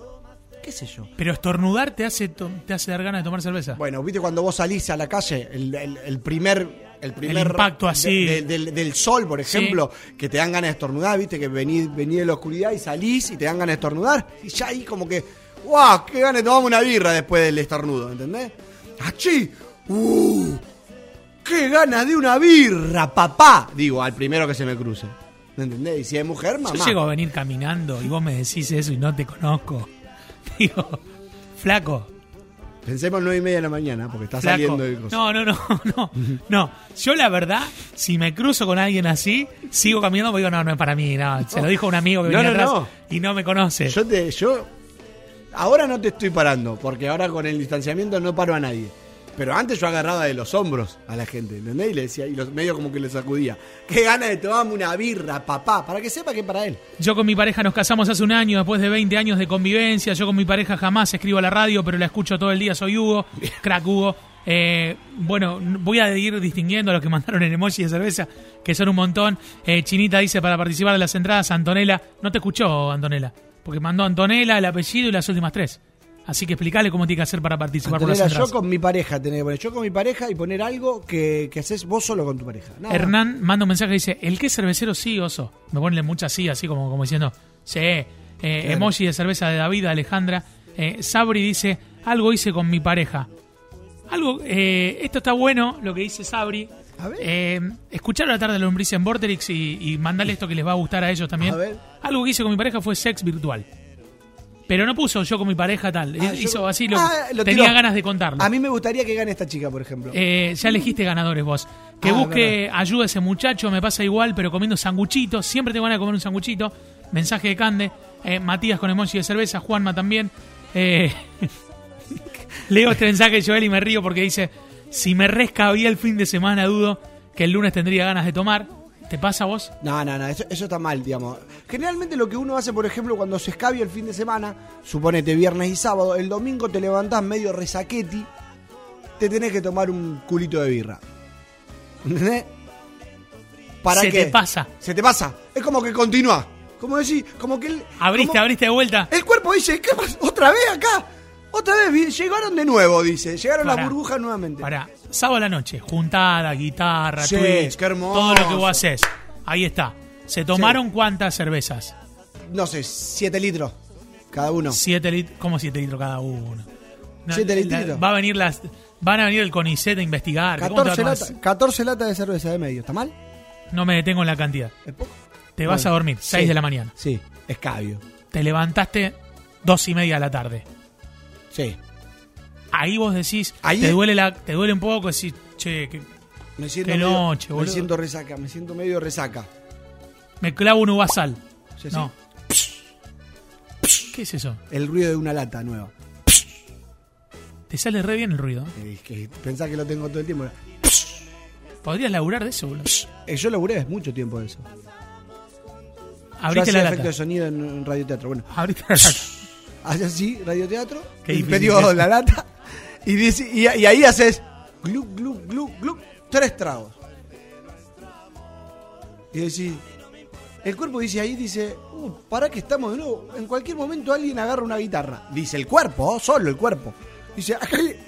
Speaker 3: ¿Qué sé yo?
Speaker 2: Pero estornudar te hace, te hace dar ganas de tomar cerveza.
Speaker 3: Bueno, viste cuando vos salís a la calle, el, el- el primer. El primer
Speaker 2: impacto así.
Speaker 3: de- de- del, del sol, por
Speaker 2: Sí.
Speaker 3: ejemplo, que te dan ganas de estornudar, viste, que venís, venís de la oscuridad y salís y te dan ganas de estornudar. Y ya ahí como que, ¡guau! ¡Qué ganas de tomarme una birra después del estornudo! ¿Entendés? ¡Achí! ¡Uh! ¡Qué ganas de una birra, papá! Digo, al primero que se me cruce. ¿Me entendés? Y si es mujer, mamá.
Speaker 2: Yo llego a venir caminando y vos me decís eso y no te conozco. Digo, flaco,
Speaker 3: Pensemos nueve y media de la mañana, porque está
Speaker 2: flaco.
Speaker 3: saliendo el coso.
Speaker 2: No, no, no, no. No. Yo la verdad, si me cruzo con alguien así, sigo caminando porque digo, no, no es para mí, no. Se lo dijo un amigo que
Speaker 3: No,
Speaker 2: venía
Speaker 3: no,
Speaker 2: atrás
Speaker 3: no.
Speaker 2: y no me conoce.
Speaker 3: Yo te, yo ahora no te estoy parando, porque ahora con el distanciamiento no paro a nadie. Pero antes yo agarraba de los hombros a la gente, ¿entendés? Y le decía, y los medio como que le sacudía. Qué ganas de tomarme una birra, papá, para que sepa que es para él.
Speaker 2: Yo con mi pareja nos casamos hace un año, después de 20 años de convivencia. Yo con mi pareja jamás escribo a la radio, pero la escucho todo el día. Soy Hugo, crack Hugo. Eh, bueno, voy a ir distinguiendo a los que mandaron el emoji de cerveza, que son un montón. Eh, Chinita dice para participar de las entradas, Antonella. No te escuchó, Antonella, porque mandó Antonella, el apellido y las últimas tres. Así que explícale cómo tiene que hacer para participar por las
Speaker 3: yo con mi pareja tenés que poner, yo con mi pareja y poner algo que, que haces vos solo con tu pareja. Nada.
Speaker 2: Hernán manda un mensaje y dice, ¿el qué cervecero sí, oso? Me pone muchas sí, así como, como diciendo, sí. Eh, Emoji de cerveza de David, Alejandra. Eh, Sabri dice, algo hice con mi pareja. Algo, eh, esto está bueno, lo que dice Sabri.
Speaker 3: A ver.
Speaker 2: Eh, escuchar la tarde de lombriz en Vorterix y, y mandarle esto que les va a gustar a ellos también.
Speaker 3: A ver.
Speaker 2: Algo que hice con mi pareja fue sex virtual. Pero no puso yo con mi pareja tal.
Speaker 3: Ah,
Speaker 2: Hizo
Speaker 3: yo-
Speaker 2: así, lo,
Speaker 3: Ah, lo
Speaker 2: tenía
Speaker 3: tiró.
Speaker 2: ganas de contarlo.
Speaker 3: A mí me gustaría que gane esta chica, por ejemplo.
Speaker 2: Eh, ya elegiste ganadores vos. Que
Speaker 3: Ah,
Speaker 2: busque ayuda a ese muchacho, me pasa igual, pero comiendo sanguchitos. Siempre tengo ganas de comer un sanguchito. Mensaje de Cande. Eh, Matías con emoji de cerveza. Juanma también. Eh, leo este mensaje de Joel y me río porque dice: Si me rescabía el fin de semana, dudo que el lunes tendría ganas de tomar. ¿Te pasa a vos?
Speaker 3: No, no, no, eso, eso está mal, digamos. Generalmente lo que uno hace, por ejemplo, cuando se escabia el fin de semana, suponete viernes y sábado, el domingo te levantás medio resaqueti, te tenés que tomar un culito de birra. ¿Entendés? ¿Para
Speaker 2: Se
Speaker 3: qué?
Speaker 2: te pasa.
Speaker 3: Se te pasa. Es como que continúa. Como decir, como que el,
Speaker 2: Abriste,
Speaker 3: como-
Speaker 2: abriste de vuelta.
Speaker 3: El cuerpo dice, ¿qué pasa? ¿Otra vez acá? Otra vez, llegaron de nuevo, dice. Llegaron
Speaker 2: Pará.
Speaker 3: las burbujas nuevamente.
Speaker 2: Para sábado a la noche, juntada, guitarra,
Speaker 3: Sí,
Speaker 2: Twitch,
Speaker 3: qué hermoso.
Speaker 2: todo lo que vos haces. Ahí está. ¿Se tomaron cuántas cervezas?
Speaker 3: No sé, 7 litros cada uno.
Speaker 2: Siete litros. ¿Cómo siete litros cada uno? No,
Speaker 3: Siete litritos.
Speaker 2: Va a venir las. Van a venir el CONICET a investigar. ¿Cómo te va a
Speaker 3: 14
Speaker 2: tomar?
Speaker 3: latas 14 latas de cerveza de medio. ¿Está mal?
Speaker 2: No me detengo en la cantidad.
Speaker 3: ¿Es poco?
Speaker 2: Te vas a dormir, 6
Speaker 3: sí.
Speaker 2: de la mañana.
Speaker 3: Sí, escabio.
Speaker 2: Te levantaste dos y media de la tarde.
Speaker 3: Sí.
Speaker 2: Ahí vos decís,
Speaker 3: Ahí
Speaker 2: te
Speaker 3: es-
Speaker 2: duele la, te duele un poco, decís, che, que
Speaker 3: Me siento
Speaker 2: Qué
Speaker 3: medio,
Speaker 2: noche,
Speaker 3: Me siento resaca, me siento medio resaca.
Speaker 2: me clavo un uvasal.
Speaker 3: Sí, sí.
Speaker 2: No. ¿Qué es eso?
Speaker 3: El ruido de una lata nueva.
Speaker 2: Te sale re bien el ruido.
Speaker 3: Eh, que pensá que lo tengo todo el tiempo.
Speaker 2: Podrías laburar de eso, boludo.
Speaker 3: Eh, yo laburé mucho tiempo de eso.
Speaker 2: Abriste
Speaker 3: yo
Speaker 2: la
Speaker 3: efecto
Speaker 2: lata.
Speaker 3: de sonido en, radioteatro. Bueno,
Speaker 2: Abriste la lata.
Speaker 3: así, radioteatro,
Speaker 2: Qué
Speaker 3: y
Speaker 2: difícil es.
Speaker 3: la lata, y, dice- y, ahí haces glu, glu, glu, glu, tres tragos. Y decís, el cuerpo dice ahí, dice, uh, para que estamos de nuevo, en cualquier momento alguien agarra una guitarra. Dice el cuerpo, oh, solo el cuerpo. Dice,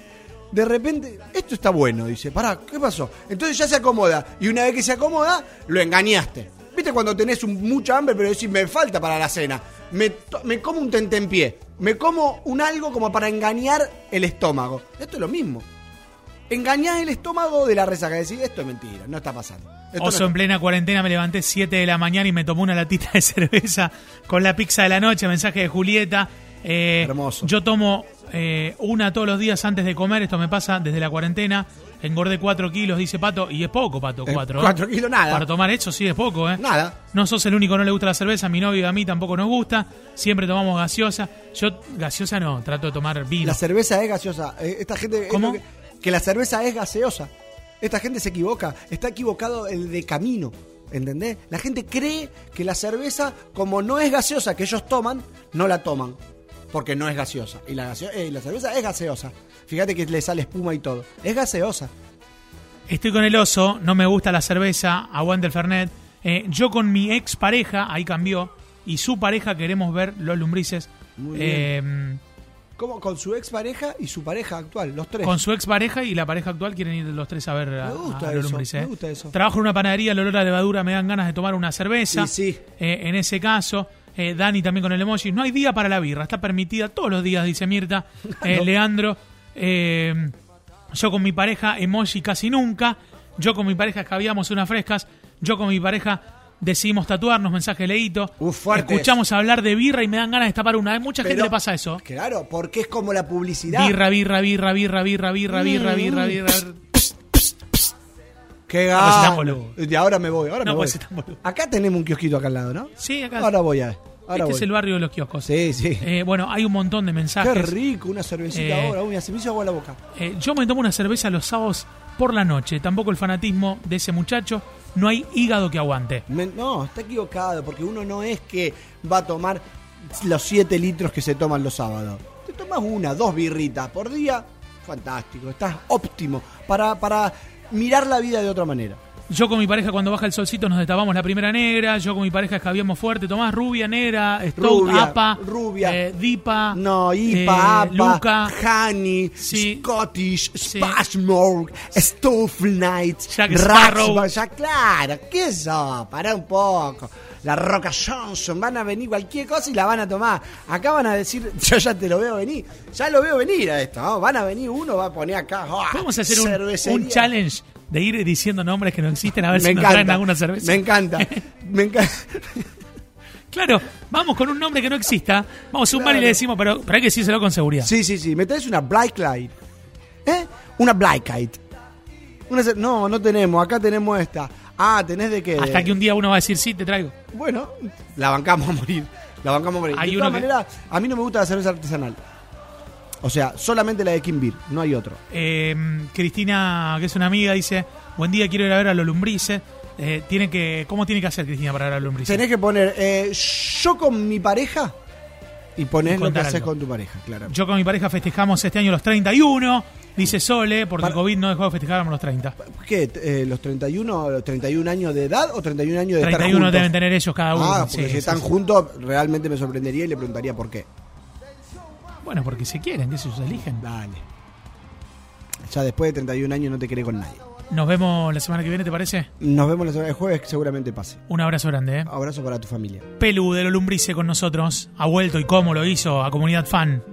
Speaker 3: de repente, esto está bueno, dice, pará, ¿qué pasó? Entonces ya se acomoda, y una vez que se acomoda, lo engañaste. ¿Viste cuando tenés mucha hambre, pero decís, me falta para la cena? Me, me como un tentempié, me como un algo como para engañar el estómago. Esto es lo mismo. Engañás el estómago de la resaca, decís, esto es mentira, no está pasando. Esto no
Speaker 2: Oso
Speaker 3: está-
Speaker 2: en plena cuarentena me levanté 7 de la mañana y me tomé una latita de cerveza con la pizza de la noche, mensaje de Julieta. Eh,
Speaker 3: Hermoso.
Speaker 2: Yo tomo eh, una todos los días antes de comer, esto me pasa desde la cuarentena. Engordé 4 kilos, dice Pato, y es poco, Pato,
Speaker 3: Eh,
Speaker 2: 4.
Speaker 3: cuatro kilos, nada.
Speaker 2: Para tomar eso sí es poco, ¿eh?
Speaker 3: Nada.
Speaker 2: No sos el único que no le gusta la cerveza, mi novio y a mí tampoco nos gusta. Siempre tomamos gaseosa. Yo gaseosa no, trato de tomar vino.
Speaker 3: La cerveza es gaseosa. Eh, Esta gente. es
Speaker 2: ¿Cómo?
Speaker 3: lo Que, que la cerveza es gaseosa. Esta gente se equivoca. Está equivocado el de camino. ¿Entendés? La gente cree que la cerveza, como no es gaseosa que ellos toman, no la toman. Porque no es gaseosa. Y la, gaseo- eh, la cerveza es gaseosa. Fíjate que le sale espuma y todo. Es gaseosa.
Speaker 2: Estoy con el oso, no me gusta la cerveza, aguante el Fernet. Eh, yo con mi ex pareja, ahí cambió, y su pareja queremos ver los lumbrices.
Speaker 3: Muy
Speaker 2: Eh,
Speaker 3: Como con su ex pareja y su pareja actual, los tres.
Speaker 2: con su ex pareja y la pareja actual quieren ir los tres a ver a,
Speaker 3: Me gusta
Speaker 2: a los
Speaker 3: eso,
Speaker 2: lumbrices.
Speaker 3: me
Speaker 2: eh.
Speaker 3: gusta eso.
Speaker 2: Trabajo en una panadería, el olor a levadura me dan ganas de tomar una cerveza.
Speaker 3: Y sí.
Speaker 2: Eh, en ese caso, eh, Dani también con el emoji. No hay día para la birra, está permitida todos los días, dice Mirta. Eh, Leandro, eh, yo con mi pareja, emoji casi nunca. Yo con mi pareja escabiamos unas frescas. Yo con mi pareja decidimos tatuarnos, mensaje leíto.
Speaker 3: Uf,
Speaker 2: Escuchamos hablar de birra y me dan ganas de destapar una. Mucha gente le pasa eso.
Speaker 3: Claro, porque es como la publicidad.
Speaker 2: Birra, birra, birra, birra, birra, birra, birra, birra,
Speaker 3: Mm.
Speaker 2: birra.
Speaker 3: Qué
Speaker 2: No, pues, boludo.
Speaker 3: Y ahora me voy, ahora
Speaker 2: No,
Speaker 3: me voy.
Speaker 2: pues, tan boludo.
Speaker 3: Acá tenemos un kiosquito acá al lado, ¿no?
Speaker 2: Sí, acá.
Speaker 3: Ahora voy a. Ahora
Speaker 2: este
Speaker 3: voy.
Speaker 2: es el barrio de los kioscos.
Speaker 3: Sí, sí.
Speaker 2: Eh, bueno, hay un montón de mensajes.
Speaker 3: Qué rico, una cervecita
Speaker 2: Eh,
Speaker 3: ahora, uy, se me hizo agua la boca.
Speaker 2: Eh, yo me tomo una cerveza los sábados por la noche. Tampoco el fanatismo de ese muchacho. No hay hígado que aguante.
Speaker 3: Me- no, está equivocado, porque uno no es que va a tomar los 7 litros que se toman los sábados. Te tomas una, dos birritas por día, fantástico, estás óptimo para, para mirar la vida de otra manera.
Speaker 2: Yo con mi pareja cuando baja el solcito nos destapamos la primera negra. Yo con mi pareja escabiamos fuerte. Tomás rubia, negra, Stout,
Speaker 3: Rubia,
Speaker 2: APA,
Speaker 3: rubia.
Speaker 2: eh, Dipa,
Speaker 3: No,
Speaker 2: eh,
Speaker 3: IPA, APA,
Speaker 2: Luca,
Speaker 3: Honey,
Speaker 2: Sí.
Speaker 3: Scottish,
Speaker 2: Sí.
Speaker 3: Spashmore, Stove Night,
Speaker 2: Jack Sparrow.
Speaker 3: Ya claro, ¿qué eso? Pará un poco. La Roca Johnson, van a venir cualquier cosa y la van a tomar. Acá van a decir, yo ya te lo veo venir, ya lo veo venir a esto, ¿no? Van a venir uno, va a poner acá. ¡ah!
Speaker 2: Podemos hacer un, un challenge de ir diciendo nombres que no existen a ver
Speaker 3: Me
Speaker 2: si nos traen
Speaker 3: encanta,
Speaker 2: alguna cerveza.
Speaker 3: me encanta, me encanta.
Speaker 2: Claro, vamos con un nombre que no exista. Vamos a un bar y le decimos, pero, pero hay que decírselo con seguridad.
Speaker 3: Sí, sí, sí. Me traes una Black Light. ¿Eh? Una Black Light. Una no, no tenemos. Acá tenemos esta. Ah, ¿tenés de qué?
Speaker 2: Hasta que un día uno va a decir, sí, te traigo.
Speaker 3: Bueno, la bancamos a morir. La bancamos a morir.
Speaker 2: Hay
Speaker 3: de
Speaker 2: uno
Speaker 3: todas
Speaker 2: que-
Speaker 3: maneras, a mí no me gusta la cerveza artesanal. O sea, solamente la de Kim Beer, no hay otro.
Speaker 2: Eh, Cristina, que es una amiga, dice, buen día, quiero ir a ver a los lumbrices. Eh, tiene que, ¿Cómo tiene que hacer Cristina para ver a los lumbrices?
Speaker 3: Tenés que poner eh, yo con mi pareja y
Speaker 2: Y
Speaker 3: ponés lo que
Speaker 2: contar
Speaker 3: haces
Speaker 2: algo.
Speaker 3: con tu pareja, claro.
Speaker 2: Yo con mi pareja festejamos este año los 31. Dice Sole, porque el COVID no dejó de festejar los 30.
Speaker 3: ¿Qué? eh, ¿Los 31, los 31 años de edad o 31 años de
Speaker 2: 31
Speaker 3: estar juntos?
Speaker 2: deben tener ellos cada uno.
Speaker 3: Ah,
Speaker 2: sí,
Speaker 3: porque si están
Speaker 2: sí.
Speaker 3: juntos, realmente me sorprendería y le preguntaría por qué.
Speaker 2: Bueno, porque se quieren, que se eligen.
Speaker 3: Dale. Ya después de 31 años no te querés con nadie.
Speaker 2: Nos vemos la semana que viene, ¿te parece?
Speaker 3: Nos vemos la semana de jueves, que seguramente pase.
Speaker 2: Un abrazo grande, ¿eh?
Speaker 3: Abrazo para tu familia.
Speaker 2: Pelu de lo con nosotros. Ha vuelto y cómo lo hizo a Comunidad Fan.